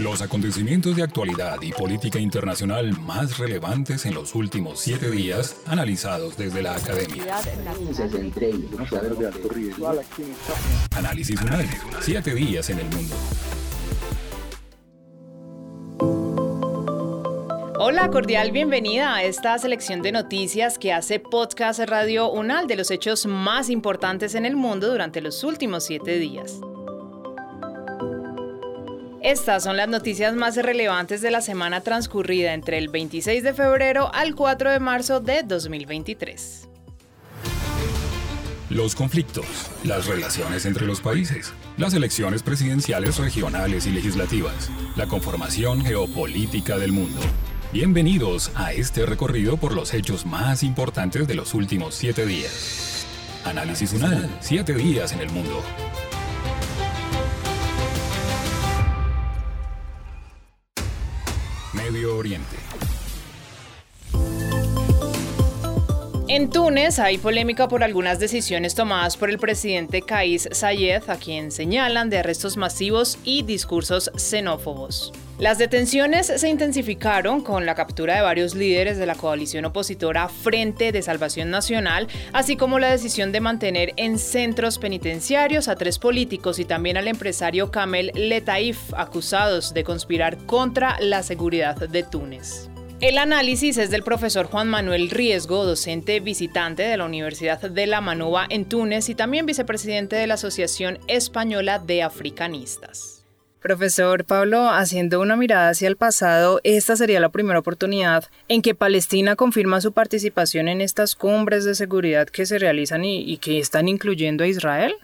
Los acontecimientos de actualidad y política internacional más relevantes en los últimos siete días, analizados desde la academia. Análisis Unal. Siete días en el mundo. Hola, cordial bienvenida a esta selección de noticias que hace Podcast Radio Unal de los hechos más importantes en el mundo durante los últimos siete días. Estas son las noticias más relevantes de la semana transcurrida entre el 26 de febrero al 4 de marzo de 2023. Los conflictos, las relaciones entre los países, las elecciones presidenciales regionales y legislativas, la conformación geopolítica del mundo. Bienvenidos a este recorrido por los hechos más importantes de los últimos siete días. Análisis UNAL, siete días en el mundo. Medio Oriente. En Túnez hay polémica por algunas decisiones tomadas por el presidente Kais Sayed, a quien señalan de arrestos masivos y discursos xenófobos. Las detenciones se intensificaron con la captura de varios líderes de la coalición opositora Frente de Salvación Nacional, así como la decisión de mantener en centros penitenciarios a tres políticos y también al empresario Kamel Letaif, acusados de conspirar contra la seguridad de Túnez. El análisis es del profesor Juan Manuel Riesgo, docente visitante de la Universidad de La Manuba en Túnez y también vicepresidente de la Asociación Española de Africanistas. Profesor Pablo, haciendo una mirada hacia el pasado, esta sería la primera oportunidad en que Palestina confirma su participación en estas cumbres de seguridad que se realizan y, que están incluyendo a Israel.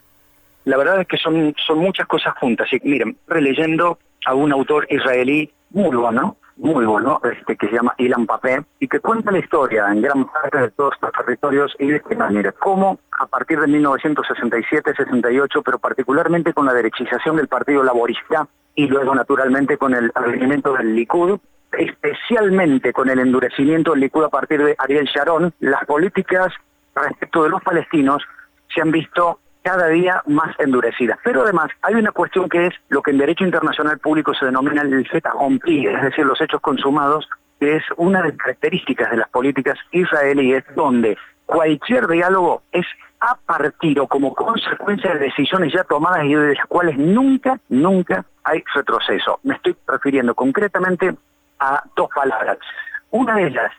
La verdad es que son, son muchas cosas juntas. Y miren, releyendo a un autor israelí muy bueno, muy bueno, este, que se llama Ilan Papé, y que cuenta la historia en gran parte de todos estos territorios y de qué manera, cómo a partir de 1967-68, pero particularmente con la derechización del Partido Laborista y luego naturalmente con el advenimiento del Likud, especialmente con el endurecimiento del Likud a partir de Ariel Sharon, las políticas respecto de los palestinos se han visto cada día más endurecidas. Pero además hay una cuestión que es lo que en derecho internacional público se denomina el fait accompli, es decir, los hechos consumados, que es una de las características de las políticas israelíes, donde cualquier diálogo es a partir o como consecuencia de decisiones ya tomadas y de las cuales nunca, nunca hay retroceso. Me estoy refiriendo concretamente a dos palabras. Una de ellas,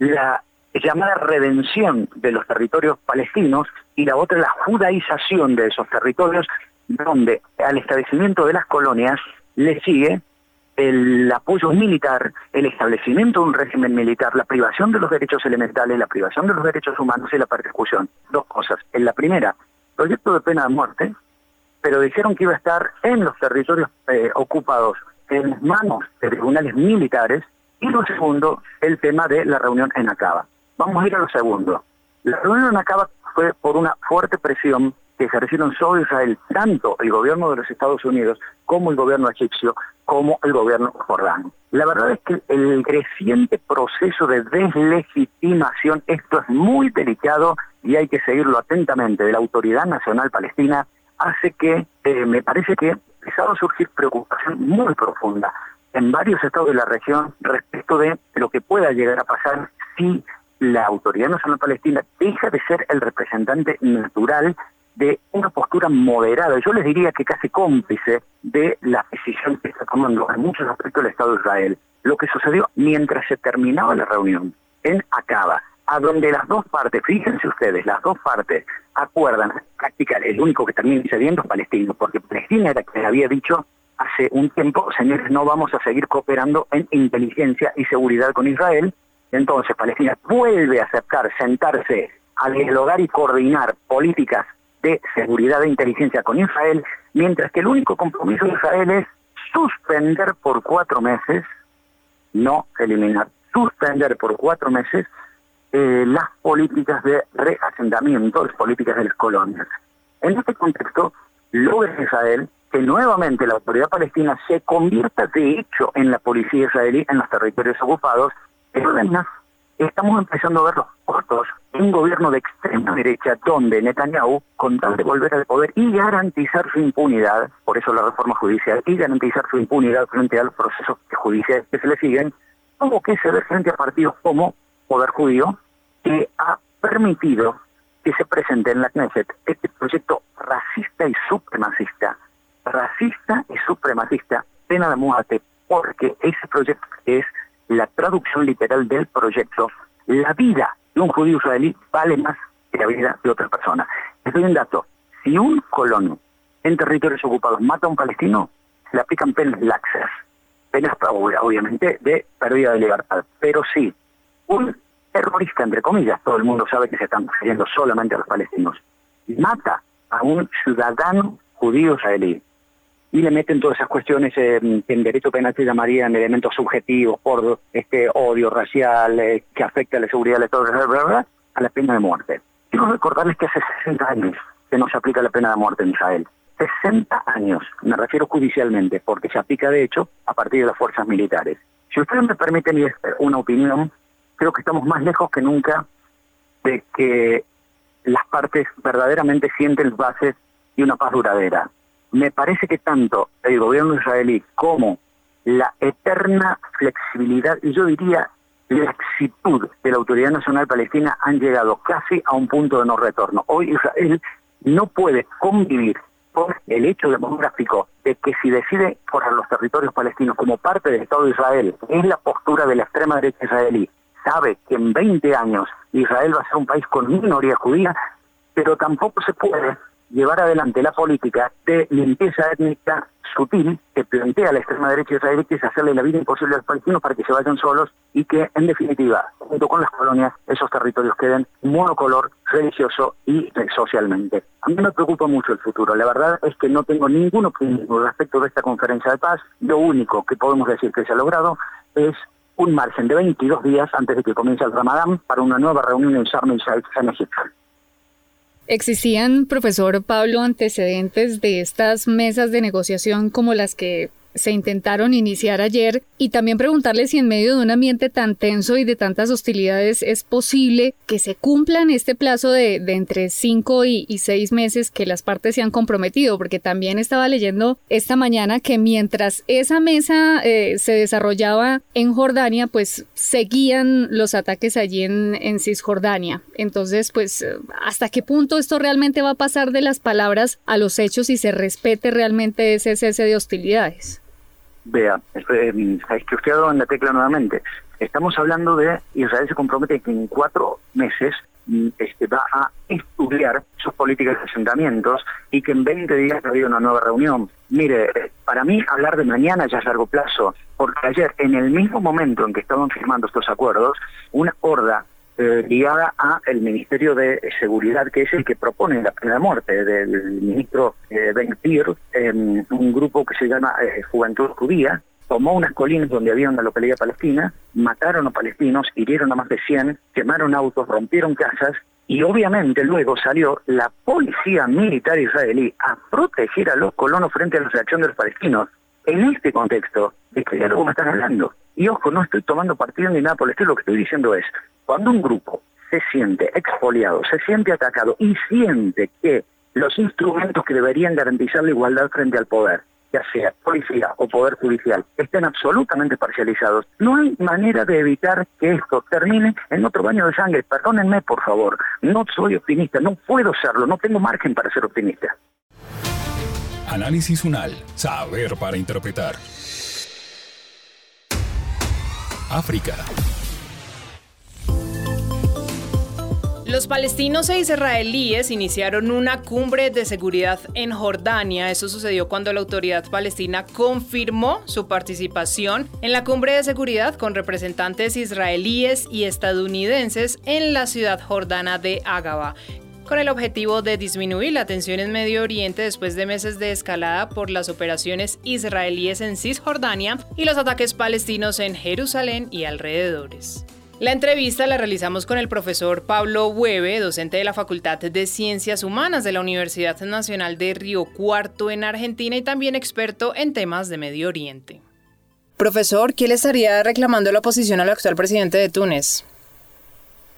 la llamada redención de los territorios palestinos y la otra la judaización de esos territorios, donde al establecimiento de las colonias le sigue el apoyo militar, el establecimiento de un régimen militar, la privación de los derechos elementales, la privación de los derechos humanos y la persecución. Dos cosas. En la primera, proyecto de pena de muerte, pero dijeron que iba a estar en los territorios eh, ocupados en manos de tribunales militares, y lo segundo, el tema de la reunión en Acaba. Vamos a ir a lo segundo. La reunión Acaba fue por una fuerte presión que ejercieron sobre Israel tanto el gobierno de los Estados Unidos como el gobierno egipcio como el gobierno jordano. La verdad es que el creciente proceso de deslegitimación, esto es muy delicado y hay que seguirlo atentamente, de la Autoridad Nacional Palestina, hace que eh, me parece que empezado a surgir preocupación muy profunda en varios estados de la región respecto de lo que pueda llegar a pasar si la Autoridad Nacional Palestina deja de ser el representante natural de una postura moderada, yo les diría que casi cómplice de la decisión que está tomando en muchos aspectos el Estado de Israel. Lo que sucedió mientras se terminaba la reunión en Acaba, a donde las dos partes, fíjense ustedes, las dos partes acuerdan prácticamente, el único que termina cediendo es Palestina, porque Palestina era quien había dicho hace un tiempo, señores, no vamos a seguir cooperando en inteligencia y seguridad con Israel, entonces Palestina vuelve a aceptar sentarse a dialogar y coordinar políticas de seguridad e inteligencia con Israel, mientras que el único compromiso de Israel es suspender por cuatro meses, no eliminar, suspender por cuatro meses eh, las políticas de reasentamiento, las políticas de las colonias. En este contexto, logra Israel que nuevamente la autoridad palestina se convierta de hecho en la policía israelí en los territorios ocupados, pero además estamos empezando a ver los costos de un gobierno de extrema derecha donde Netanyahu, con tal de volver al poder y garantizar su impunidad, por eso la reforma judicial, y garantizar su impunidad frente a los procesos judiciales que se le siguen, tuvo que ceder frente a partidos como Poder Judío, que ha permitido que se presente en la Knesset este proyecto racista y supremacista, racista y supremacista, pena de muerte, porque ese proyecto es la traducción literal del proyecto, la vida de un judío israelí vale más que la vida de otra persona. Les doy un dato, si un colono en territorios ocupados mata a un palestino, se le aplican penas laxas, penas obviamente de pérdida de libertad, pero sí, un terrorista, entre comillas, todo el mundo sabe que se están refiriendo solamente a los palestinos, mata a un ciudadano judío israelí y le meten todas esas cuestiones eh, que en derecho penal se llamarían elementos subjetivos por este odio racial eh, que afecta a la seguridad de todos, a la pena de muerte. Quiero recordarles que hace 60 años que no se aplica la pena de muerte en Israel. 60 años, me refiero judicialmente, porque se aplica de hecho a partir de las fuerzas militares. Si ustedes me permiten una opinión, creo que estamos más lejos que nunca de que las partes verdaderamente sienten bases de una paz duradera me parece que tanto el gobierno israelí como la eterna flexibilidad y yo diría la exitud de la Autoridad Nacional Palestina han llegado casi a un punto de no retorno. Hoy Israel no puede convivir con el hecho demográfico de que si decide por los territorios palestinos como parte del Estado de Israel, es la postura de la extrema derecha israelí, sabe que en 20 años Israel va a ser un país con minoría judía, pero tampoco se puede llevar adelante la política de limpieza étnica sutil que plantea la extrema derecha israelí, que es hacerle la vida imposible a los palestinos para que se vayan solos y que, en definitiva, junto con las colonias, esos territorios queden monocolor religioso y socialmente. A mí me preocupa mucho el futuro. La verdad es que no tengo ningún optimismo respecto de esta conferencia de paz. Lo único que podemos decir que se ha logrado es un margen de 22 días antes de que comience el Ramadán para una nueva reunión en Sharm el Sheikh en Egipto. ¿Existían, profesor Pablo, antecedentes de estas mesas de negociación como las que se intentaron iniciar ayer y también preguntarle si en medio de un ambiente tan tenso y de tantas hostilidades es posible que se cumplan este plazo de, entre cinco y, seis meses que las partes se han comprometido, porque también estaba leyendo esta mañana que mientras esa mesa eh, se desarrollaba en Jordania, pues seguían los ataques allí en, en Cisjordania. Entonces, pues, ¿hasta qué punto esto realmente va a pasar de las palabras a los hechos y se respete realmente ese cese de hostilidades? Vea, es que usted ha dado en la tecla nuevamente. Estamos hablando de Israel se compromete que en cuatro meses mm, este, va a estudiar sus políticas de asentamientos y que en 20 días ha habido una nueva reunión. Mire, para mí hablar de mañana ya es largo plazo, porque ayer, en el mismo momento en que estaban firmando estos acuerdos, una horda eh, ligada a el Ministerio de Seguridad, que es el que propone la pena de muerte del ministro eh, Ben en un grupo que se llama eh, Juventud Judía, tomó unas colinas donde había una localidad palestina, mataron a palestinos, hirieron a más de 100, quemaron autos, rompieron casas y obviamente luego salió la policía militar israelí a proteger a los colonos frente a la reacción de los palestinos. En este contexto, ¿de qué diálogo me están hablando? Y ojo, no estoy tomando partido ni nada por el estilo, lo que estoy diciendo es, cuando un grupo se siente expoliado, se siente atacado y siente que los instrumentos que deberían garantizar la igualdad frente al poder, ya sea policía o poder judicial, estén absolutamente parcializados, no hay manera de evitar que esto termine en otro baño de sangre. Perdónenme, por favor, no soy optimista, no puedo serlo, no tengo margen para ser optimista. Análisis UNAL, saber para interpretar. África. Los palestinos e israelíes iniciaron una cumbre de seguridad en Jordania. Eso sucedió cuando la autoridad palestina confirmó su participación en la cumbre de seguridad con representantes israelíes y estadounidenses en la ciudad jordana de Agaba con el objetivo de disminuir la tensión en Medio Oriente después de meses de escalada por las operaciones israelíes en Cisjordania y los ataques palestinos en Jerusalén y alrededores. La entrevista la realizamos con el profesor Pablo Hueve, docente de la Facultad de Ciencias Humanas de la Universidad Nacional de Río Cuarto en Argentina y también experto en temas de Medio Oriente. Profesor, ¿quién le estaría reclamando la oposición al actual presidente de Túnez?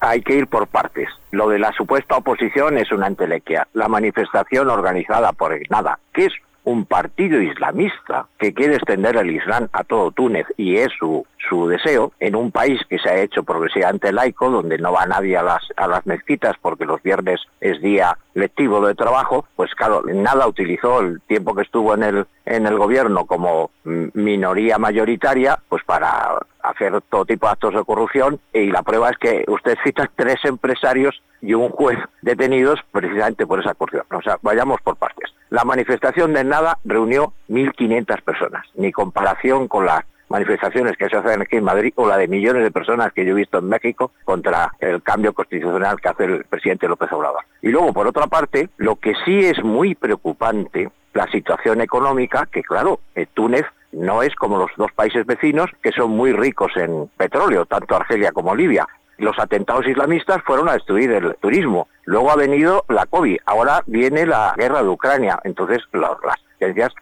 Hay que ir por partes. Lo de la supuesta oposición es una entelequia. La manifestación organizada por nada, que es un partido islamista que quiere extender el Islam a todo Túnez y es su, su deseo en un país que se ha hecho progresivamente laico, donde no va nadie a las, a las mezquitas porque los viernes es día lectivo de trabajo, pues claro, nada utilizó el tiempo que estuvo en el, en el gobierno como minoría mayoritaria, pues para hacer todo tipo de actos de corrupción y la prueba es que usted cita tres empresarios y un juez detenidos precisamente por esa corrupción. O sea, vayamos por partes. La manifestación de nada reunió 1.500 personas, ni comparación con las manifestaciones que se hacen aquí en Madrid o la de millones de personas que yo he visto en México contra el cambio constitucional que hace el presidente López Obrador. Y luego, por otra parte, lo que sí es muy preocupante, la situación económica, que claro, eh, Túnez no es como los dos países vecinos que son muy ricos en petróleo, tanto Argelia como Libia los atentados islamistas fueron a destruir el turismo. Luego ha venido la COVID, ahora viene la guerra de Ucrania. Entonces las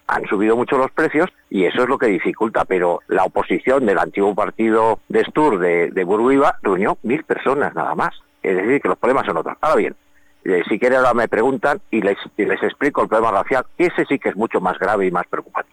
han subido mucho los precios y eso es lo que dificulta. Pero la oposición del antiguo partido de Stur de, de Burguiba reunió mil personas nada más. Es decir, que los problemas son otros. Ahora bien, eh, si quieren ahora me preguntan y les, les explico el problema racial. Ese sí que es mucho más grave y más preocupante.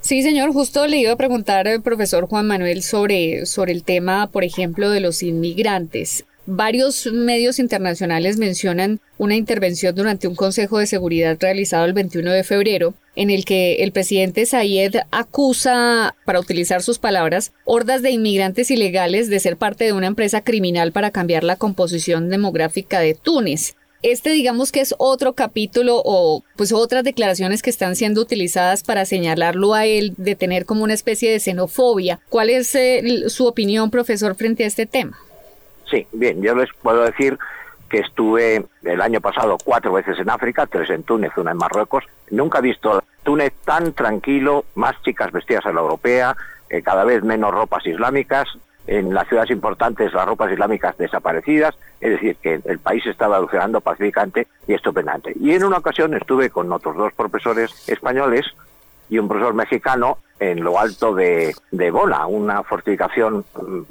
Sí, señor, justo le iba a preguntar al profesor Juan Manuel sobre, sobre el tema, por ejemplo, de los inmigrantes. Varios medios internacionales mencionan una intervención durante un Consejo de Seguridad realizado el 21 de febrero, en el que el presidente Zayed acusa, para utilizar sus palabras, hordas de inmigrantes ilegales de ser parte de una empresa criminal para cambiar la composición demográfica de Túnez. Este digamos que es otro capítulo o pues otras declaraciones que están siendo utilizadas para señalarlo a él de tener como una especie de xenofobia. ¿Cuál es eh, su opinión, profesor, frente a este tema? Sí, bien, yo les puedo decir que estuve el año pasado cuatro veces en África, tres en Túnez, una en Marruecos. Nunca he visto Túnez tan tranquilo, más chicas vestidas a la europea, eh, cada vez menos ropas islámicas, en las ciudades importantes las ropas islámicas desaparecidas, es decir, que el país estaba evolucionando pacíficamente y estupendamente. Y en una ocasión estuve con otros dos profesores españoles y un profesor mexicano en lo alto de, de Bona, una fortificación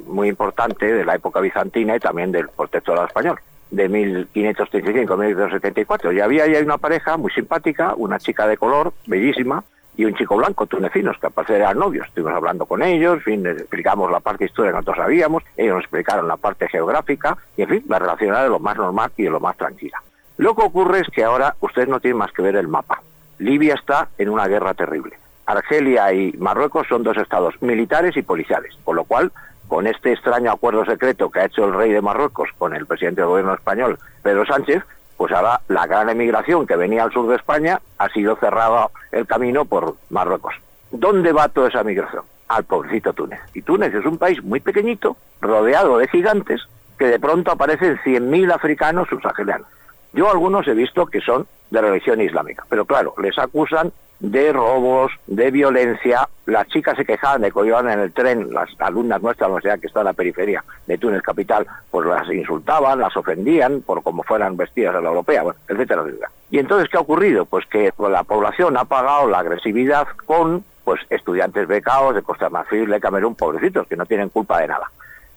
muy importante de la época bizantina y también del protectorado español de 1535-1574. Y había ahí una pareja muy simpática, una chica de color, bellísima, y un chico blanco, tunecinos, que al eran novios. Estuvimos hablando con ellos, en fin, les explicamos la parte histórica que nosotros sabíamos, ellos nos explicaron la parte geográfica, y en fin, la relación era de lo más normal y de lo más tranquila. Lo que ocurre es que ahora ustedes no tienen más que ver el mapa. Libia está en una guerra terrible. Argelia y Marruecos son dos estados militares y policiales, con lo cual, con este extraño acuerdo secreto que ha hecho el rey de Marruecos con el presidente del gobierno español, Pedro Sánchez, pues ahora la gran emigración que venía al sur de España ha sido cerrado el camino por Marruecos. ¿Dónde va toda esa migración? Al pobrecito Túnez. Y Túnez es un país muy pequeñito, rodeado de gigantes, que de pronto aparecen 100.000 africanos subsaharianos. Yo algunos he visto que son de religión islámica, pero claro, les acusan de robos, de violencia. Las chicas se quejaban de que iban en el tren, las alumnas nuestras, sea, que está en la periferia de Túnez capital, pues las insultaban, las ofendían por cómo fueran vestidas a la europea, bueno, etcétera, etcétera. Y entonces, ¿qué ha ocurrido? Pues que la población ha pagado la agresividad con pues estudiantes becados de Costa Marfil, de Camerún, pobrecitos, que no tienen culpa de nada.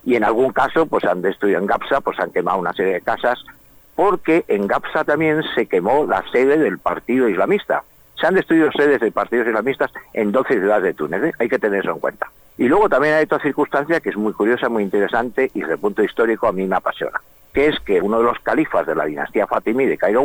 Y en algún caso, pues han destruido en Gapsa, pues han quemado una serie de casas, porque en Gapsa también se quemó la sede del partido islamista. Se han destruido sedes de partidos islamistas en 12 ciudades de Túnez, ¿eh? hay que tener eso en cuenta. Y luego también hay otra circunstancia que es muy curiosa, muy interesante y desde el punto histórico a mí me apasiona, que es que uno de los califas de la dinastía Fatimí de Cairo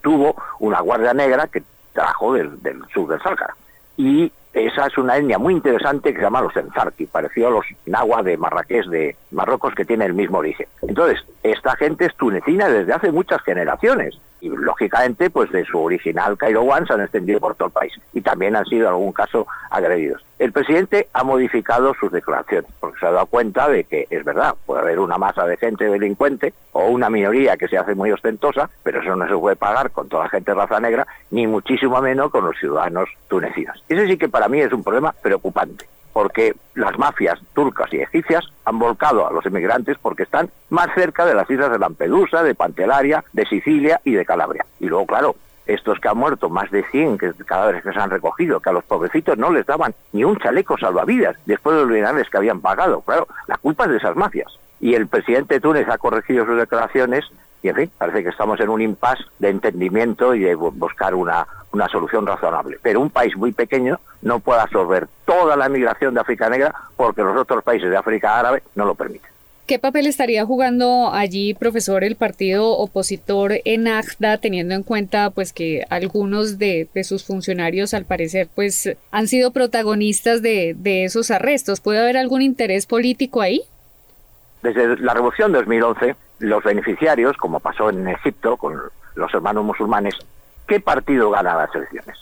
tuvo una guardia negra que trajo del, del sur del Sáhara. Y esa es una etnia muy interesante que se llama los Enzarki, parecido a los Nahua de Marrakech de Marruecos que tiene el mismo origen. Entonces, esta gente es tunecina desde hace muchas generaciones y lógicamente pues de su original Cairo One se han extendido por todo el país y también han sido en algún caso agredidos. El presidente ha modificado sus declaraciones porque se ha dado cuenta de que es verdad, puede haber una masa de gente delincuente o una minoría que se hace muy ostentosa, pero eso no se puede pagar con toda la gente raza negra, ni muchísimo menos con los ciudadanos tunecinos. Ese sí que para mí es un problema preocupante porque las mafias turcas y egipcias han volcado a los inmigrantes porque están más cerca de las islas de Lampedusa, de Pantelaria, de Sicilia y de Calabria. Y luego, claro, estos que han muerto, más de 100 que, cadáveres que se han recogido, que a los pobrecitos no les daban ni un chaleco salvavidas después de los minerales que habían pagado. Claro, la culpa es de esas mafias. Y el presidente de Túnez ha corregido sus declaraciones y, en fin, parece que estamos en un impasse de entendimiento y de buscar una, una solución razonable. Pero un país muy pequeño no puede absorber toda la migración de África Negra porque los otros países de África Árabe no lo permiten. ¿Qué papel estaría jugando allí, profesor, el partido opositor en ACDA, teniendo en cuenta pues que algunos de, sus funcionarios, al parecer, pues han sido protagonistas de, de esos arrestos? ¿Puede haber algún interés político ahí? Desde la Revolución de 2011, los beneficiarios, como pasó en Egipto con los hermanos musulmanes, ¿qué partido gana las elecciones?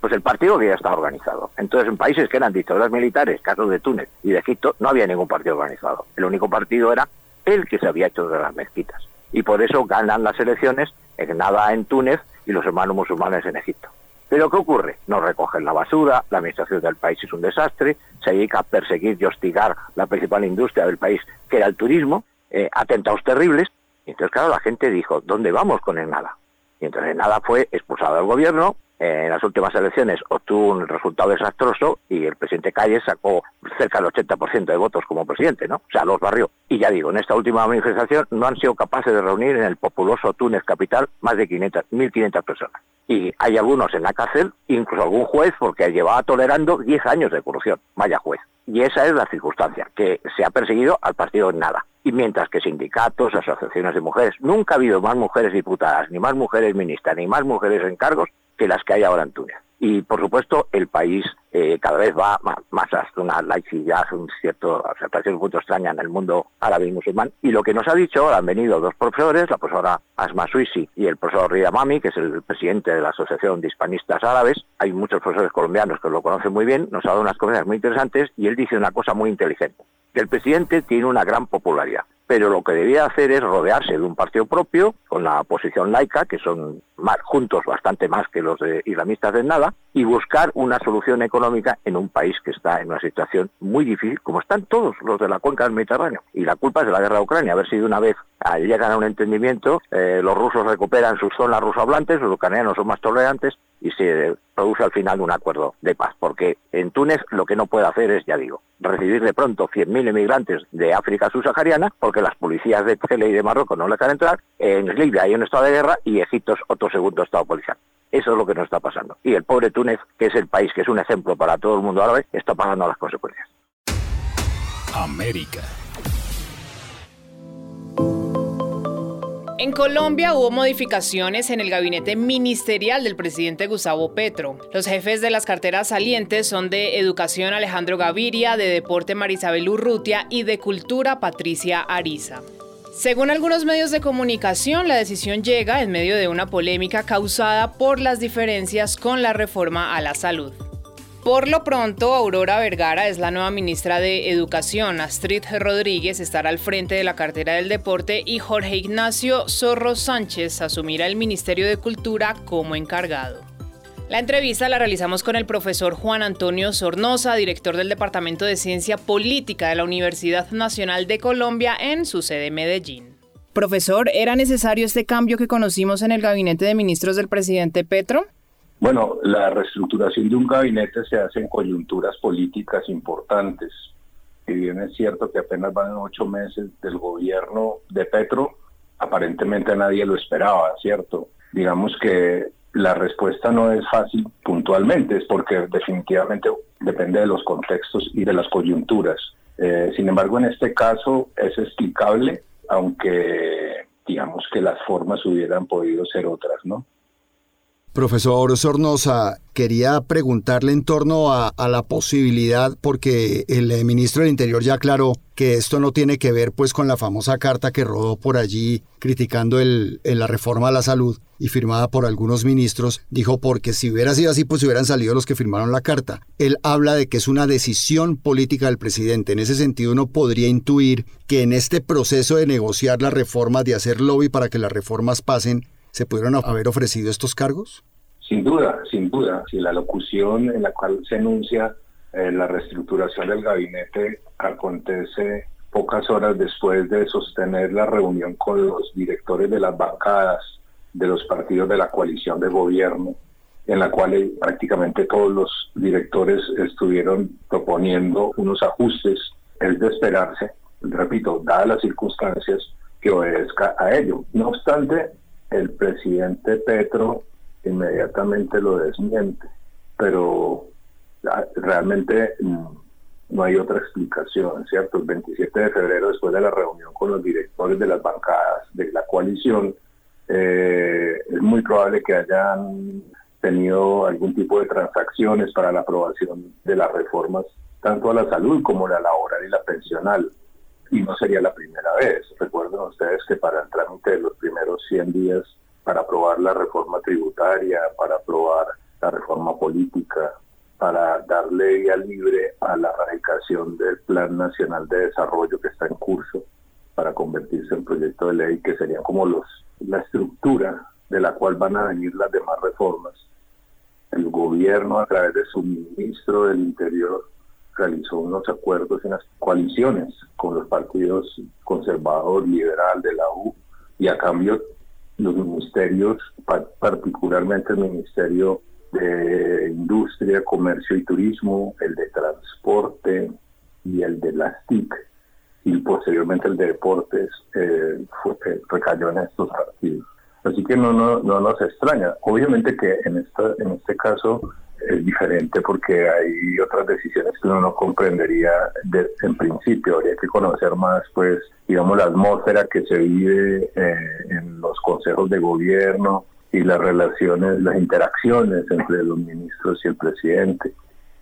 Pues el partido que ya estaba organizado. Entonces, en países que eran dictaduras militares, casos de Túnez y de Egipto, no había ningún partido organizado. El único partido era el que se había hecho de las mezquitas. Y por eso ganan las elecciones en nada en Túnez y los hermanos musulmanes en Egipto. Pero ¿qué ocurre? No recogen la basura, la administración del país es un desastre, se dedica a perseguir y hostigar la principal industria del país, que era el turismo, eh, atentados terribles. Y entonces, claro, la gente dijo, ¿dónde vamos con el nada? Y entonces nada fue expulsado del gobierno, en las últimas elecciones obtuvo un resultado desastroso y el presidente Calles sacó cerca del 80% de votos como presidente, ¿no? O sea, los barrió. Y ya digo, en esta última manifestación no han sido capaces de reunir en el populoso Túnez capital más de 500, 1.500 personas. Y hay algunos en la cárcel, incluso algún juez, porque llevaba tolerando 10 años de corrupción. Vaya juez. Y esa es la circunstancia, que se ha perseguido al partido en nada. Y mientras que sindicatos, asociaciones de mujeres, nunca ha habido más mujeres diputadas, ni más mujeres ministras, ni más mujeres en cargos que las que hay ahora en Túnez. Y por supuesto el país eh, cada vez va más, hacia una laicidad, un cierto, aceptación un extraña en el mundo árabe y musulmán. Y lo que nos ha dicho, han venido dos profesores, la profesora Asma Suisi y el profesor Rida Mami, que es el presidente de la Asociación de Hispanistas Árabes. Hay muchos profesores colombianos que lo conocen muy bien, nos ha dado unas cosas muy interesantes y él dice una cosa muy inteligente, que el presidente tiene una gran popularidad pero lo que debía hacer es rodearse de un partido propio, con la oposición laica, que son más, juntos bastante más que los de islamistas de nada, y buscar una solución económica en un país que está en una situación muy difícil, como están todos los de la cuenca del Mediterráneo. Y la culpa es de la guerra de Ucrania, haber sido una vez llegan a un entendimiento, eh, los rusos recuperan sus zonas rusohablantes, los ucranianos son más tolerantes, y se produce al final un acuerdo de paz, porque en Túnez lo que no puede hacer es, ya digo, recibir de pronto 100.000 emigrantes de África subsahariana, porque las policías de Chile y de Marruecos no le dejan entrar, en Libia hay un estado de guerra y Egipto es otro segundo estado policial. Eso es lo que nos está pasando. Y el pobre Túnez, que es el país que es un ejemplo para todo el mundo árabe, está pagando las consecuencias. América. En Colombia hubo modificaciones en el gabinete ministerial del presidente Gustavo Petro. Los jefes de las carteras salientes son de Educación Alejandro Gaviria, de Deporte Marisabel Urrutia y de Cultura Patricia Ariza. Según algunos medios de comunicación, la decisión llega en medio de una polémica causada por las diferencias con la reforma a la salud. Por lo pronto, Aurora Vergara es la nueva ministra de Educación, Astrid Rodríguez estará al frente de la cartera del deporte y Jorge Ignacio Zorro Sánchez asumirá el Ministerio de Cultura como encargado. La entrevista la realizamos con el profesor Juan Antonio Sornosa, director del Departamento de Ciencia Política de la Universidad Nacional de Colombia en su sede Medellín. Profesor, ¿era necesario este cambio que conocimos en el gabinete de ministros del presidente Petro? Bueno, la reestructuración de un gabinete se hace en coyunturas políticas importantes. Si bien es cierto que apenas van ocho meses del gobierno de Petro, aparentemente nadie lo esperaba, ¿cierto? Digamos que la respuesta no es fácil puntualmente, es porque definitivamente depende de los contextos y de las coyunturas. Eh, sin embargo, en este caso es explicable, aunque digamos que las formas hubieran podido ser otras, ¿no? Profesor Sornosa, quería preguntarle en torno a, la posibilidad, porque el eh, ministro del Interior ya aclaró que esto no tiene que ver pues con la famosa carta que rodó por allí criticando el, la reforma a la salud y firmada por algunos ministros, dijo porque si hubiera sido así pues hubieran salido los que firmaron la carta. Él habla de que es una decisión política del presidente. En ese sentido uno podría intuir que en este proceso de negociar las reformas, de hacer lobby para que las reformas pasen, ¿Se pudieron haber ofrecido estos cargos? Sin duda, sin duda. Si la locución en la cual se enuncia Eh, la reestructuración del gabinete acontece pocas horas después de sostener la reunión con los directores de las bancadas de los partidos de la coalición de gobierno, en la cual eh, prácticamente todos los directores estuvieron proponiendo unos ajustes. Es de esperarse, repito, dadas las circunstancias, que obedezca a ello. No obstante, el presidente Petro inmediatamente lo desmiente, pero realmente mm, no hay otra explicación, ¿cierto? El 27 de febrero, después de la reunión con los directores de las bancadas de la coalición, eh, es muy probable que hayan tenido algún tipo de transacciones para la aprobación de las reformas, tanto a la salud como a la laboral y la pensional. Y no sería la primera vez. Recuerden ustedes que para el trámite de los primeros 100 días, para aprobar la reforma tributaria, para aprobar la reforma política, para darle vía libre a la radicación del Plan Nacional de Desarrollo que está en curso para convertirse en proyecto de ley que sería como los la estructura de la cual van a venir las demás reformas. El gobierno a través de su ministro del Interior realizó unos acuerdos en las coaliciones con los partidos conservador, liberal de la U y a cambio los ministerios, particularmente el Ministerio de Industria, Comercio y Turismo, el de Transporte y el de las TIC, y posteriormente el de Deportes, eh, eh, recayó en estos partidos. Así que no, no, no nos extraña. Obviamente que en, esta, en este caso es diferente porque hay otras decisiones que uno no comprendería en principio. Habría que conocer más, pues, digamos, la atmósfera que se vive eh, en los consejos de gobierno, y las relaciones, las interacciones entre los ministros y el presidente.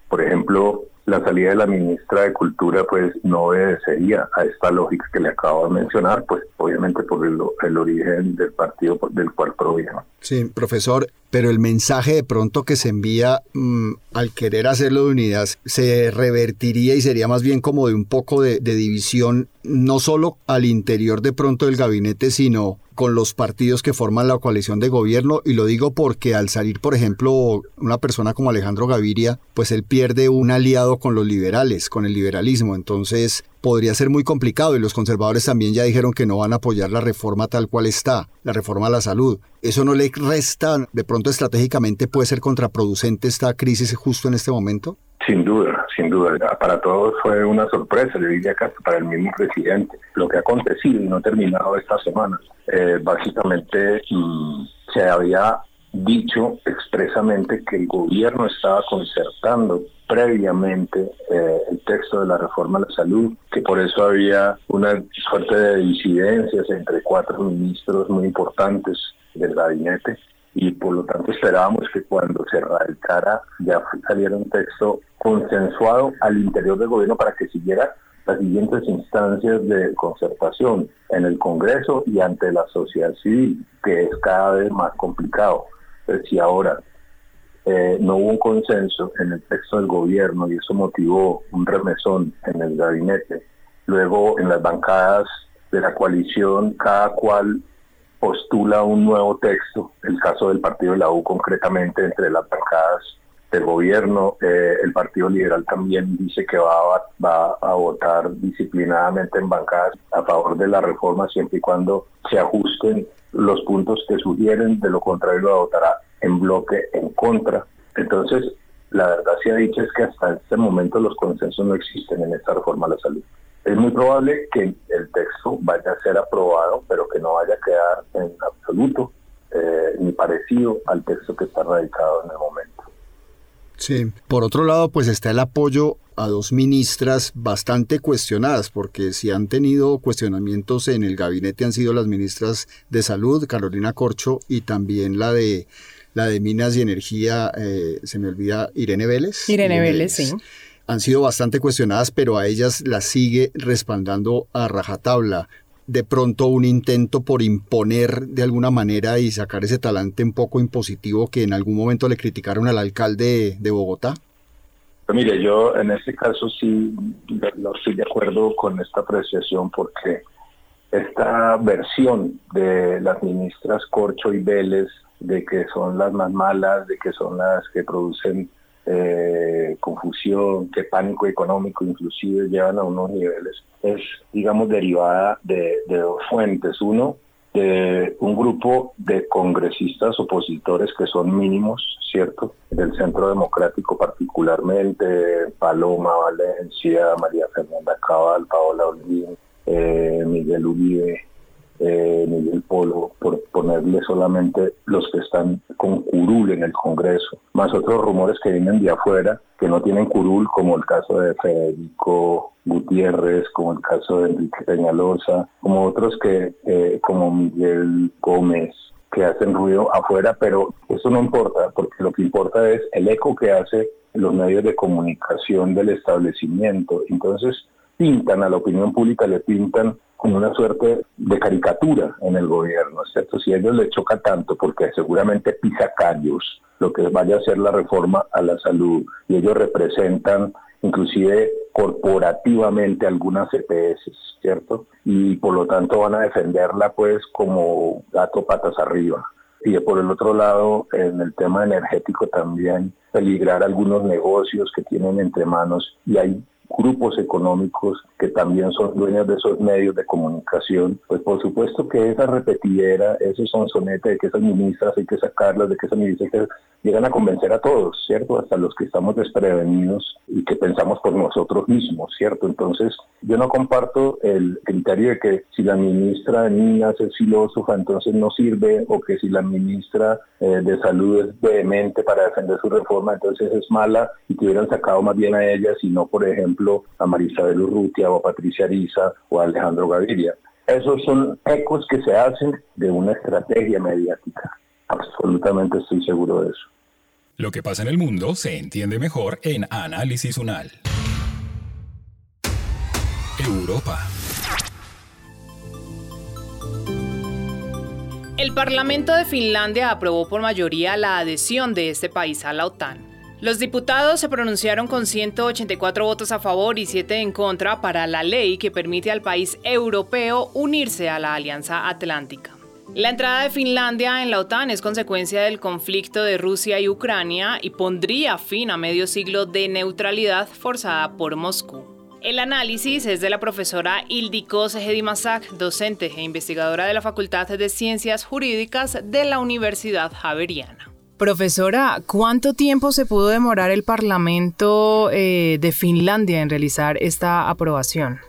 Por ejemplo, la salida de la ministra de Cultura pues no obedecería a esta lógica que le acabo de mencionar, pues obviamente por el, origen del partido del cual proviene. Sí, profesor, pero el mensaje de pronto que se envía mm, al querer hacerlo de unidad se revertiría y sería más bien como de un poco de división, no solo al interior de pronto del gabinete, sino con los partidos que forman la coalición de gobierno y lo digo porque al salir, por ejemplo, una persona como Alejandro Gaviria, pues él pierde un aliado con los liberales, con el liberalismo, entonces podría ser muy complicado y los conservadores también ya dijeron que no van a apoyar la reforma tal cual está, la reforma a la salud. ¿Eso no le resta, de pronto estratégicamente puede ser contraproducente esta crisis justo en este momento? Sin duda, sin duda. Para todos fue una sorpresa, le diría que para el mismo presidente. Lo que ha acontecido y no ha terminado esta semana, eh, básicamente mm, se había dicho expresamente que el gobierno estaba concertando previamente eh, el texto de la reforma a la salud, que por eso había una suerte de disidencias entre cuatro ministros muy importantes del gabinete y por lo tanto esperábamos que cuando se radicara ya saliera un texto consensuado al interior del gobierno para que siguiera las siguientes instancias de concertación en el Congreso y ante la sociedad civil, que es cada vez más complicado. Pues si ahora eh, no hubo un consenso en el texto del gobierno y eso motivó un remesón en el gabinete, luego en las bancadas de la coalición cada cual postula un nuevo texto, el caso del partido de la U concretamente entre las bancadas del gobierno, eh, el Partido Liberal también dice que va a, va a votar disciplinadamente en bancadas a favor de la reforma siempre y cuando se ajusten los puntos que sugieren, de lo contrario lo votará en bloque en contra. Entonces, la verdad se ha dicho es que hasta este momento los consensos no existen en esta reforma a la salud. Es muy probable que el texto vaya a ser aprobado, pero que no vaya a quedar en absoluto eh, ni parecido al texto que está radicado en el momento. Sí, por otro lado, pues está el apoyo a dos ministras bastante cuestionadas, porque si han tenido cuestionamientos en el gabinete han sido las ministras de Salud, Carolina Corcho, y también la de la de Minas y Energía, eh, se me olvida, Irene Vélez. Irene, Vélez, sí han sido bastante cuestionadas, pero a ellas las sigue respaldando a rajatabla. De pronto un intento por imponer de alguna manera y sacar ese talante un poco impositivo que en algún momento le criticaron al alcalde de Bogotá. Pues mire, yo en este caso sí estoy de acuerdo con esta apreciación porque esta versión de las ministras Corcho y Vélez de que son las más malas, de que son las que producen eh, confusión, que pánico económico inclusive llevan a unos niveles, es, digamos, derivada de, de dos fuentes. Uno, de un grupo de congresistas opositores que son mínimos, ¿cierto? Del Centro Democrático particularmente, Paloma Valencia, María Fernanda Cabal, Paola Olguín, eh, Miguel Uribe, eh, Miguel Polo, por ponerle solamente los que están con curul en el Congreso, más otros rumores que vienen de afuera que no tienen curul, como el caso de Federico Gutiérrez, como el caso de Enrique Peñalosa, como otros que, eh, como Miguel Gómez, que hacen ruido afuera, pero eso no importa, porque lo que importa es el eco que hace los medios de comunicación del establecimiento. Entonces, pintan a la opinión pública, le pintan como una suerte de caricatura en el gobierno, ¿cierto? Si a ellos les choca tanto, porque seguramente pisa callos lo que vaya a ser la reforma a la salud, y ellos representan inclusive corporativamente algunas EPS, ¿cierto? Y por lo tanto van a defenderla pues como gato patas arriba. Y por el otro lado, en el tema energético también peligrar algunos negocios que tienen entre manos y hay grupos económicos que también son dueños de esos medios de comunicación, pues por supuesto que esa repetidera, ese sonsonete de que esas ministras hay que sacarlas, de que esas ministras llegan a convencer a todos, ¿cierto? Hasta los que estamos desprevenidos y que pensamos por nosotros mismos, ¿cierto? Entonces, yo no comparto el criterio de que si la ministra de Niñas es filósofa, entonces no sirve, o que si la ministra eh, de Salud es vehemente para defender su reforma, entonces es mala y que hubieran sacado más bien a ella, sino, por ejemplo, a Marisabel Urrutia o a Patricia Ariza o a Alejandro Gaviria. Esos son ecos que se hacen de una estrategia mediática. Absolutamente estoy seguro de eso. Lo que pasa en el mundo se entiende mejor en Análisis Unal. Europa. El Parlamento de Finlandia aprobó por mayoría la adhesión de este país a la OTAN. Los diputados se pronunciaron con 184 votos a favor y 7 en contra para la ley que permite al país europeo unirse a la Alianza Atlántica. La entrada de Finlandia en la OTAN es consecuencia del conflicto de Rusia y Ucrania y pondría fin a medio siglo de neutralidad forzada por Moscú. El análisis es de la profesora Ildiko Segedimasak, docente e investigadora de la Facultad de Ciencias Jurídicas de la Universidad Javeriana. Profesora, ¿cuánto tiempo se pudo demorar el Parlamento eh, de Finlandia en realizar esta aprobación?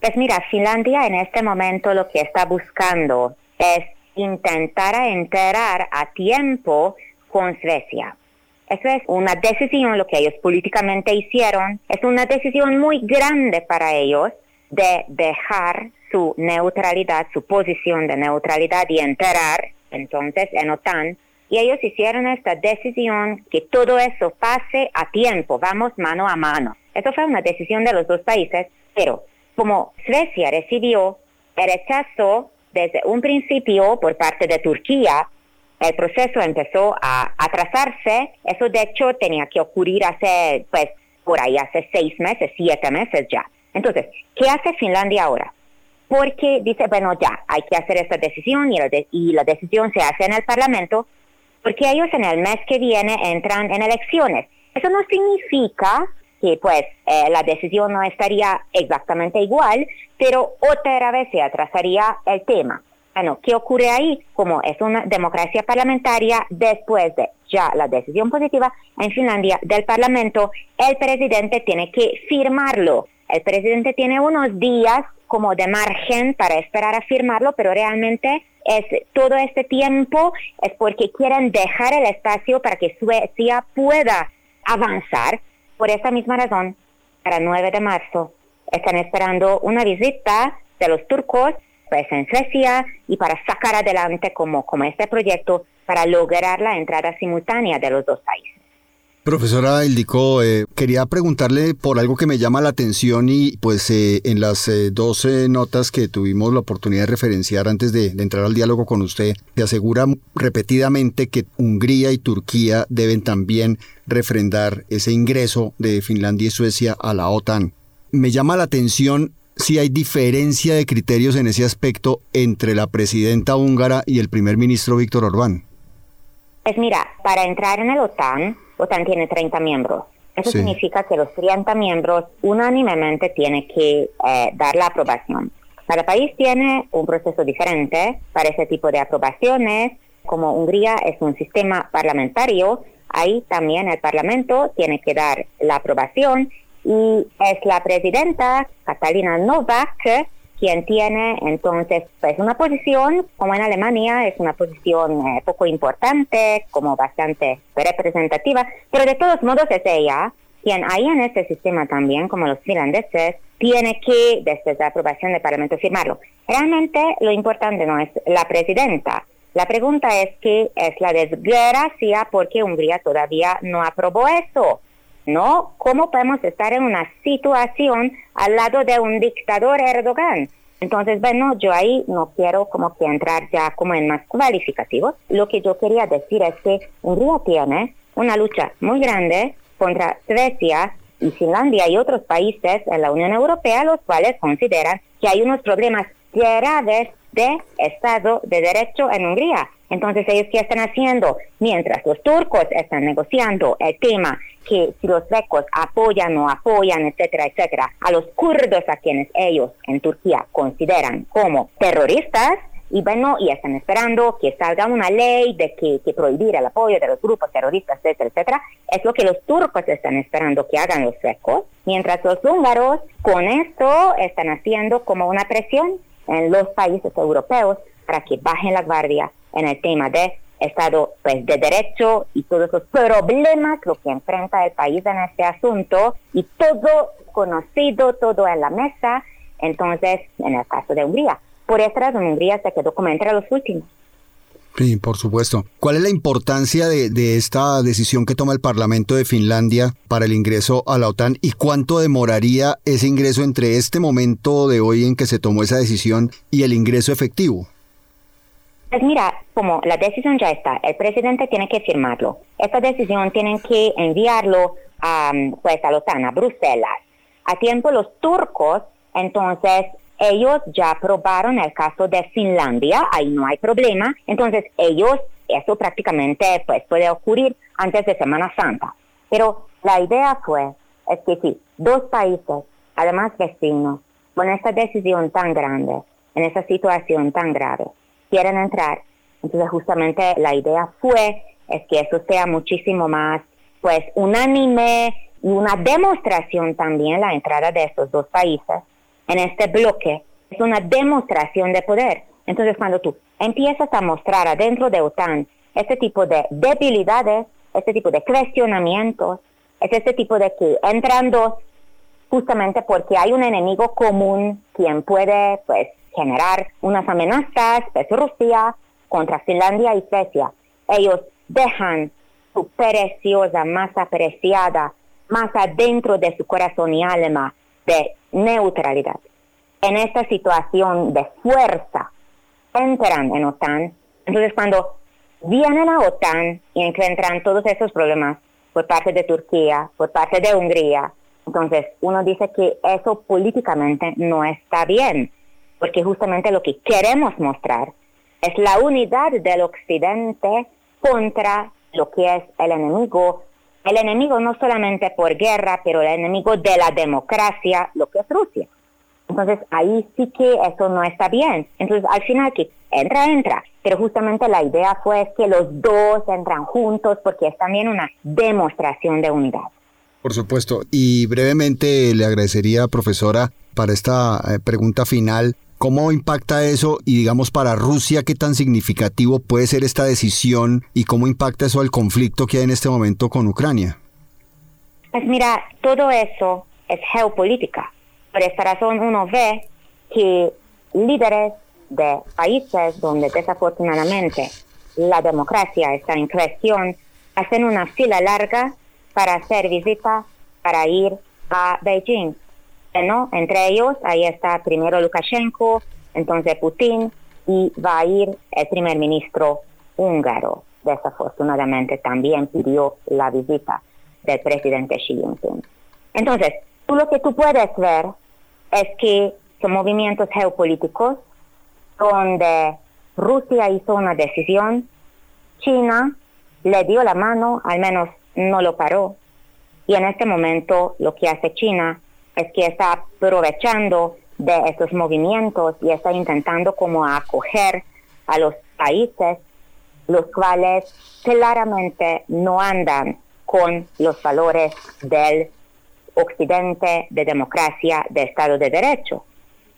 Pues mira, Finlandia en este momento lo que está buscando es intentar enterar a tiempo con Suecia. Eso es una decisión, lo que ellos políticamente hicieron, es una decisión muy grande para ellos de dejar su neutralidad, su posición de neutralidad y enterar entonces en OTAN. Y ellos hicieron esta decisión que todo eso pase a tiempo, vamos mano a mano. Eso fue una decisión de los dos países, pero como Suecia recibió el rechazo desde un principio por parte de Turquía, el proceso empezó a atrasarse. Eso de hecho tenía que ocurrir hace, pues, por ahí hace seis meses, siete meses ya. Entonces, ¿qué hace Finlandia ahora? Porque dice, bueno, ya, hay que hacer esta decisión y la, y la decisión se hace en el Parlamento, porque ellos en el mes que viene entran en elecciones. Eso no significa que pues eh, la decisión no estaría exactamente igual, pero otra vez se atrasaría el tema. Bueno, ¿qué ocurre ahí? Como es una democracia parlamentaria, después de ya la decisión positiva en Finlandia del Parlamento, el presidente tiene que firmarlo. El presidente tiene unos días como de margen para esperar a firmarlo, pero realmente es todo este tiempo es porque quieren dejar el espacio para que Suecia pueda avanzar. Por esa misma razón, para el 9 de marzo están esperando una visita de los turcos pues, en Suecia y para sacar adelante como, como este proyecto para lograr la entrada simultánea de los dos países. Profesora Ildico, eh, quería preguntarle por algo que me llama la atención y pues eh, en las eh, 12 notas que tuvimos la oportunidad de referenciar antes de, de, entrar al diálogo con usted, se asegura repetidamente que Hungría y Turquía deben también refrendar ese ingreso de Finlandia y Suecia a la OTAN. Me llama la atención si hay diferencia de criterios en ese aspecto entre la presidenta húngara y el primer ministro Víctor Orbán. Pues mira, para entrar en el OTAN OTAN tiene 30 miembros. Eso significa que los 30 miembros unánimemente tienen que eh, dar la aprobación. Cada país tiene un proceso diferente para ese tipo de aprobaciones. Como Hungría es un sistema parlamentario, ahí también el Parlamento tiene que dar la aprobación y es la presidenta Catalina Novak quien tiene entonces pues una posición como en Alemania es una posición eh, poco importante como bastante representativa pero de todos modos es ella quien ahí en este sistema también como los finlandeses tiene que desde la aprobación del Parlamento firmarlo. Realmente lo importante no es la presidenta. La pregunta es que es la desgracia porque Hungría todavía no aprobó eso ¿no? ¿Cómo podemos estar en una situación al lado de un dictador Erdogan? Entonces, bueno, yo ahí no quiero como que entrar ya como en más cualificativos. Lo que yo quería decir es que Hungría tiene una lucha muy grande contra Suecia y Finlandia y otros países en la Unión Europea, los cuales consideran que hay unos problemas graves de Estado de Derecho en Hungría. Entonces, ¿ellos qué están haciendo? Mientras los turcos están negociando el tema que si los suecos apoyan o apoyan, etcétera, etcétera, a los kurdos a quienes ellos en Turquía consideran como terroristas, y bueno, y están esperando que salga una ley de que, que, prohibir el apoyo de los grupos terroristas, etcétera, etcétera. Es lo que los turcos están esperando que hagan los suecos, mientras los húngaros con esto están haciendo como una presión en los países europeos para que bajen la guardia en el tema de Estado pues, de Derecho y todos los problemas lo que enfrenta el país en este asunto y todo conocido, todo en la mesa, entonces en el caso de Hungría. Por esta razón Hungría se quedó como entre los últimos. Sí, por supuesto. ¿Cuál es la importancia de, esta decisión que toma el Parlamento de Finlandia para el ingreso a la OTAN y cuánto demoraría ese ingreso entre este momento de hoy en que se tomó esa decisión y el ingreso efectivo? Pues mira, como la decisión ya está, el presidente tiene que firmarlo. Esta decisión tienen que enviarlo a, pues, a la OTAN, a Bruselas. A tiempo los turcos, entonces ellos ya aprobaron el caso de Finlandia, ahí no hay problema. Entonces ellos, eso prácticamente pues puede ocurrir antes de Semana Santa. Pero la idea fue, es que si dos países, además vecinos, con esta decisión tan grande, en esa situación tan grave, quieren entrar. Entonces justamente la idea fue es que eso sea muchísimo más pues unánime y una demostración también la entrada de estos dos países en este bloque es una demostración de poder. Entonces cuando tú empiezas a mostrar adentro de OTAN este tipo de debilidades, este tipo de cuestionamientos, es este tipo de que entrando justamente porque hay un enemigo común quien puede pues generar unas amenazas, pues Rusia contra Finlandia y Suecia. Ellos dejan su preciosa, más apreciada, más adentro de su corazón y alma de neutralidad. En esta situación de fuerza, entran en OTAN. Entonces, cuando vienen a OTAN y encuentran todos esos problemas por parte de Turquía, por parte de Hungría, entonces uno dice que eso políticamente no está bien porque justamente lo que queremos mostrar es la unidad del occidente contra lo que es el enemigo, el enemigo no solamente por guerra, pero el enemigo de la democracia, lo que es Rusia. Entonces ahí sí que eso no está bien. Entonces al final que entra, entra. Pero justamente la idea fue que los dos entran juntos porque es también una demostración de unidad. Por supuesto. Y brevemente le agradecería, profesora, para esta eh, pregunta final, ¿Cómo impacta eso y digamos para Rusia qué tan significativo puede ser esta decisión y cómo impacta eso al conflicto que hay en este momento con Ucrania? Pues mira, todo eso es geopolítica. Por esta razón uno ve que líderes de países donde desafortunadamente la democracia está en cuestión hacen una fila larga para hacer visita, para ir a Beijing ¿no? Entre ellos, ahí está primero Lukashenko, entonces Putin, y va a ir el primer ministro húngaro. Desafortunadamente también pidió la visita del presidente Xi Jinping. Entonces, tú lo que tú puedes ver es que son movimientos geopolíticos donde Rusia hizo una decisión, China le dio la mano, al menos no lo paró. Y en este momento lo que hace China es que está aprovechando de estos movimientos y está intentando como acoger a los países los cuales claramente no andan con los valores del occidente, de democracia, de Estado de Derecho.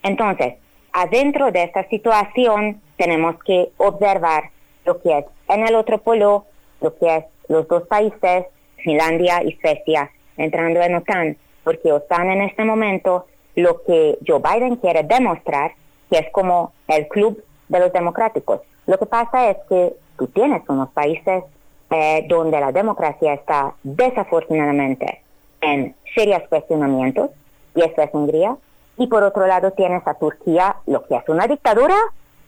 Entonces, adentro de esta situación tenemos que observar lo que es en el otro polo, lo que es los dos países, Finlandia y Suecia, entrando en OTAN, porque OTAN en este momento lo que Joe Biden quiere demostrar, que es como el club de los democráticos. Lo que pasa es que tú tienes unos países eh, donde la democracia está desafortunadamente en serios cuestionamientos, y eso es Hungría, y por otro lado tienes a Turquía, lo que es una dictadura,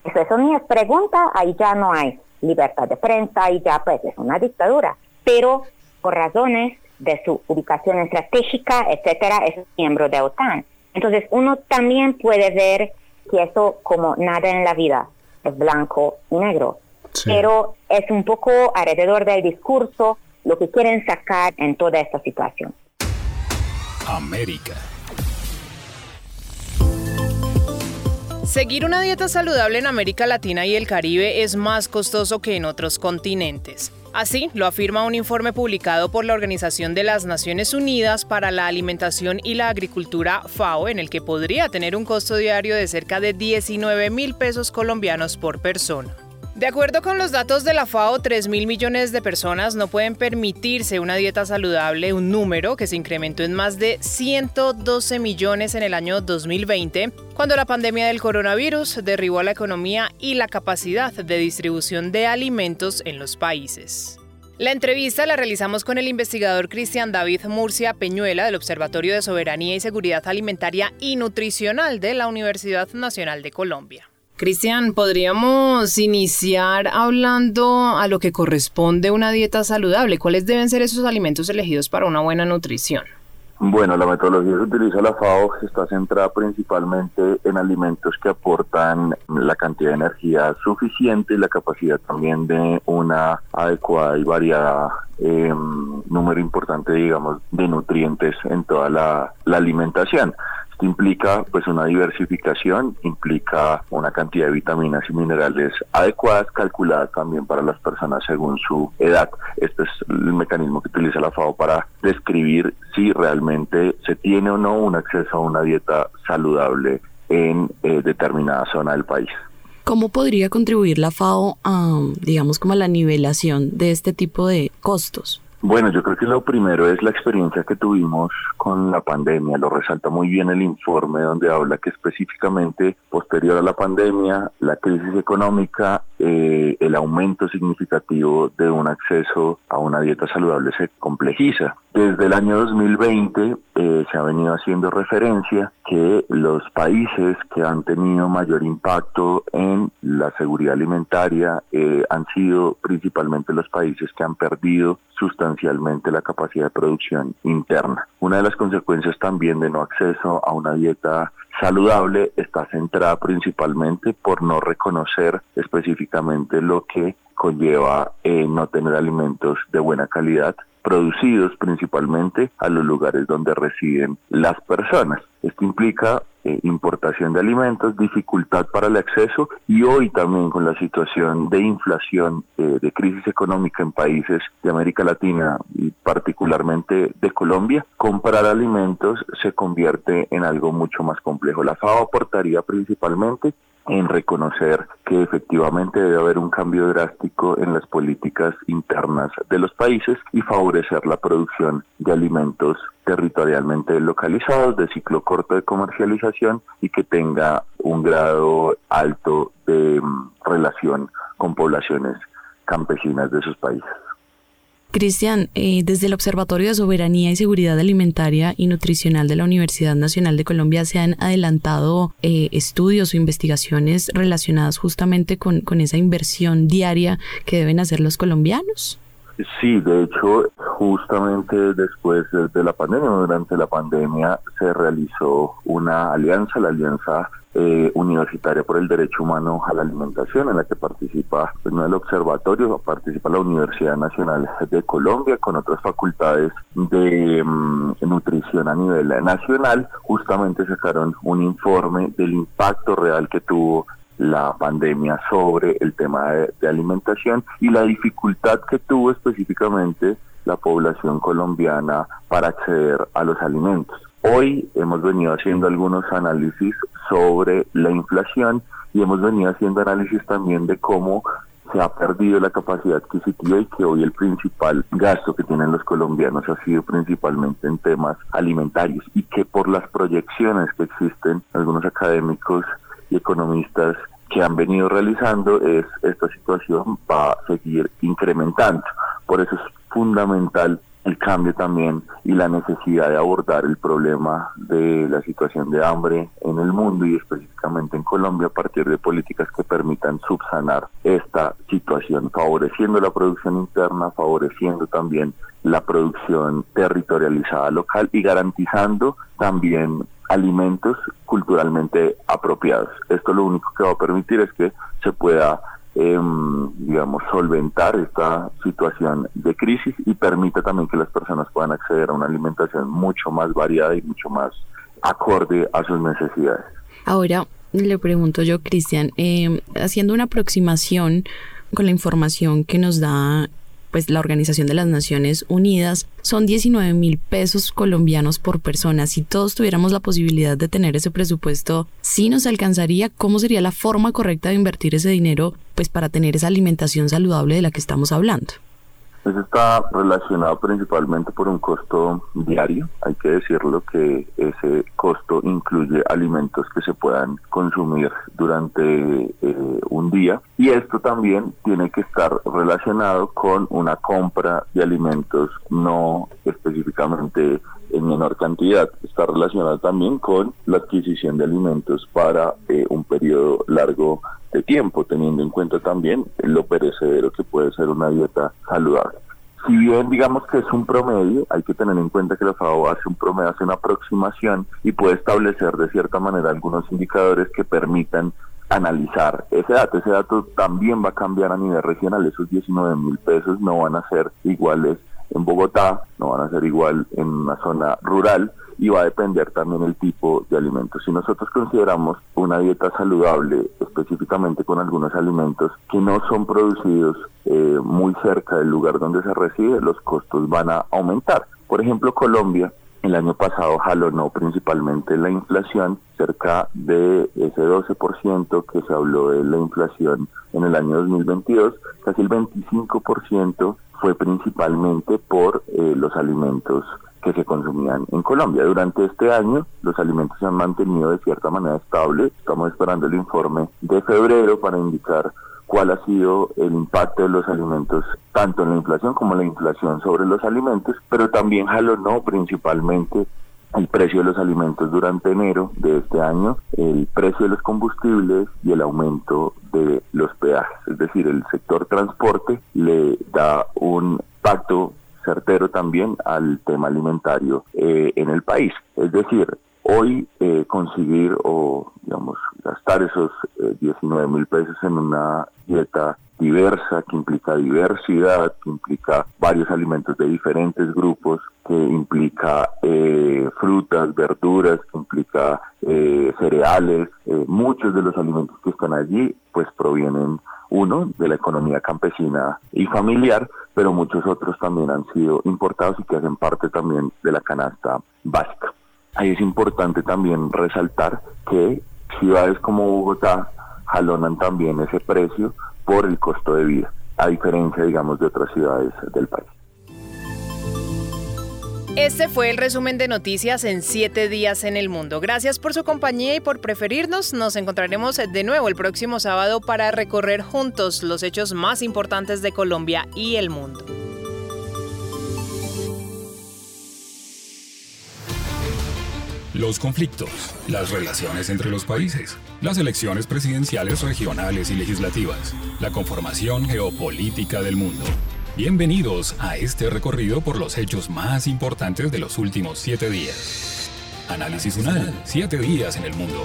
eso, es pregunta, ahí ya no hay libertad de prensa, y ya pues es una dictadura, pero por razones de su ubicación estratégica, etcétera, es miembro de OTAN. Entonces uno también puede ver que eso como nada en la vida es blanco y negro, pero es un poco alrededor del discurso lo que quieren sacar en toda esta situación. América. Seguir una dieta saludable en América Latina y el Caribe es más costoso que en otros continentes. Así lo afirma un informe publicado por la Organización de las Naciones Unidas para la Alimentación y la Agricultura FAO, en el que podría tener un costo diario de cerca de 19 mil pesos colombianos por persona. De acuerdo con los datos de la FAO, 3 mil millones de personas no pueden permitirse una dieta saludable, un número que se incrementó en más de 112 millones en el año 2020, cuando la pandemia del coronavirus derribó la economía y la capacidad de distribución de alimentos en los países. La entrevista la realizamos con el investigador Cristian David Murcia Peñuela del Observatorio de Soberanía y Seguridad Alimentaria y Nutricional de la Universidad Nacional de Colombia. Cristian, podríamos iniciar hablando a lo que corresponde una dieta saludable. ¿Cuáles deben ser esos alimentos elegidos para una buena nutrición? Bueno, la metodología que utiliza la FAO está centrada principalmente en alimentos que aportan la cantidad de energía suficiente y la capacidad también de una adecuada y variada eh, número importante, digamos, de nutrientes en toda la alimentación implica pues una diversificación, implica una cantidad de vitaminas y minerales adecuadas, calculadas también para las personas según su edad. Este es el mecanismo que utiliza la FAO para describir si realmente se tiene o no un acceso a una dieta saludable en eh, determinada zona del país. ¿Cómo podría contribuir la FAO a, digamos, como a la nivelación de este tipo de costos? Bueno, yo creo que lo primero es la experiencia que tuvimos con la pandemia. Lo resalta muy bien el informe donde habla que específicamente posterior a la pandemia, la crisis económica, eh, el aumento significativo de un acceso a una dieta saludable se complejiza. Desde el año 2020 eh, se ha venido haciendo referencia que los países que han tenido mayor impacto en la seguridad alimentaria eh, han sido principalmente los países que han perdido sustancialmente la capacidad de producción interna. Una de las consecuencias también de no acceso a una dieta saludable está centrada principalmente por no reconocer específicamente lo que conlleva eh, no tener alimentos de buena calidad producidos principalmente a los lugares donde residen las personas. Esto implica eh, importación de alimentos, dificultad para el acceso y hoy también con la situación de inflación, eh, de crisis económica en países de América Latina y particularmente de Colombia, comprar alimentos se convierte en algo mucho más complejo. La FAO aportaría principalmente en reconocer que efectivamente debe haber un cambio drástico en las políticas internas de los países y favorecer la producción de alimentos territorialmente localizados, de ciclo corto de comercialización y que tenga un grado alto de mm, relación con poblaciones campesinas de sus países. Cristian, eh, desde el Observatorio de Soberanía y Seguridad Alimentaria y Nutricional de la Universidad Nacional de Colombia se han adelantado eh, estudios o investigaciones relacionadas justamente con, con esa inversión diaria que deben hacer los colombianos. Sí, de hecho, justamente después de la pandemia, durante la pandemia, se realizó una alianza, la Alianza eh, universitaria por el derecho humano a la alimentación, en la que participa pues, no el observatorio, participa la Universidad Nacional de Colombia con otras facultades de mm, nutrición a nivel nacional. Justamente sacaron un informe del impacto real que tuvo la pandemia sobre el tema de, alimentación y la dificultad que tuvo específicamente la población colombiana para acceder a los alimentos. Hoy hemos venido haciendo algunos análisis sobre la inflación y hemos venido haciendo análisis también de cómo se ha perdido la capacidad adquisitiva y que hoy el principal gasto que tienen los colombianos ha sido principalmente en temas alimentarios y que por las proyecciones que existen algunos académicos y economistas que han venido realizando es esta situación va a seguir incrementando. Por eso es fundamental el cambio también y la necesidad de abordar el problema de la situación de hambre en el mundo y específicamente en Colombia a partir de políticas que permitan subsanar esta situación, favoreciendo la producción interna, favoreciendo también la producción territorializada local y garantizando también alimentos culturalmente apropiados. Esto lo único que va a permitir es que se pueda Em, digamos, solventar esta situación de crisis y permite también que las personas puedan acceder a una alimentación mucho más variada y mucho más acorde a sus necesidades. Ahora le pregunto yo, Cristian, em, haciendo una aproximación con la información que nos da pues la Organización de las Naciones Unidas, son 19 mil pesos colombianos por persona. Si todos tuviéramos la posibilidad de tener ese presupuesto, ¿sí nos alcanzaría? ¿Cómo sería la forma correcta de invertir ese dinero pues para tener esa alimentación saludable de la que estamos hablando? Eso está relacionado principalmente por un costo diario. Hay que decirlo que ese costo incluye alimentos que se puedan consumir durante eh, un día y esto también tiene que estar relacionado con una compra de alimentos no específicamente en menor cantidad. Está relacionado también con la adquisición de alimentos para eh, un periodo largo de tiempo, teniendo en cuenta también lo perecedero que puede ser una dieta saludable. Si bien digamos que es un promedio, hay que tener en cuenta que la FAO hace un promedio, hace una aproximación y puede establecer de cierta manera algunos indicadores que permitan analizar ese dato. Ese dato también va a cambiar a nivel regional. Esos 19 mil pesos no van a ser iguales en Bogotá, no van a ser igual en una zona rural y va a depender también el tipo de alimentos. Si nosotros consideramos una dieta saludable, específicamente con algunos alimentos que no son producidos eh, muy cerca del lugar donde se reside, los costos van a aumentar. Por ejemplo, Colombia el año pasado jalonó principalmente la inflación, cerca de ese 12% que se habló de la inflación en el año 2022, casi el 25% fue principalmente por eh, los alimentos que se consumían en Colombia. Durante este año los alimentos se han mantenido de cierta manera estable. Estamos esperando el informe de febrero para indicar cuál ha sido el impacto de los alimentos, tanto en la inflación como la inflación sobre los alimentos, pero también jalonó principalmente el precio de los alimentos durante enero de este año, el precio de los combustibles y el aumento de los peajes. Es decir, el sector transporte le da un impacto certero también al tema alimentario eh, en el país. Es decir, hoy eh, conseguir o, digamos, gastar esos 19 eh, mil pesos en una dieta diversa, que implica diversidad, que implica varios alimentos de diferentes grupos, que implica eh, frutas, verduras, que implica cereales. muchos de los alimentos que están allí pues provienen uno de la economía campesina y familiar, pero muchos otros también han sido importados y que hacen parte también de la canasta básica. Ahí es importante también resaltar que ciudades como Bogotá jalonan también ese precio por el costo de vida, a diferencia, digamos, de otras ciudades del país. Este fue el resumen de noticias en siete días en el mundo. Gracias por su compañía y por preferirnos. Nos encontraremos de nuevo el próximo sábado para recorrer juntos los hechos más importantes de Colombia y el mundo. los conflictos, las relaciones entre los países, las elecciones presidenciales regionales y legislativas, la conformación geopolítica del mundo. Bienvenidos a este recorrido por los hechos más importantes de los últimos siete días. Análisis UNAL, siete días en el mundo.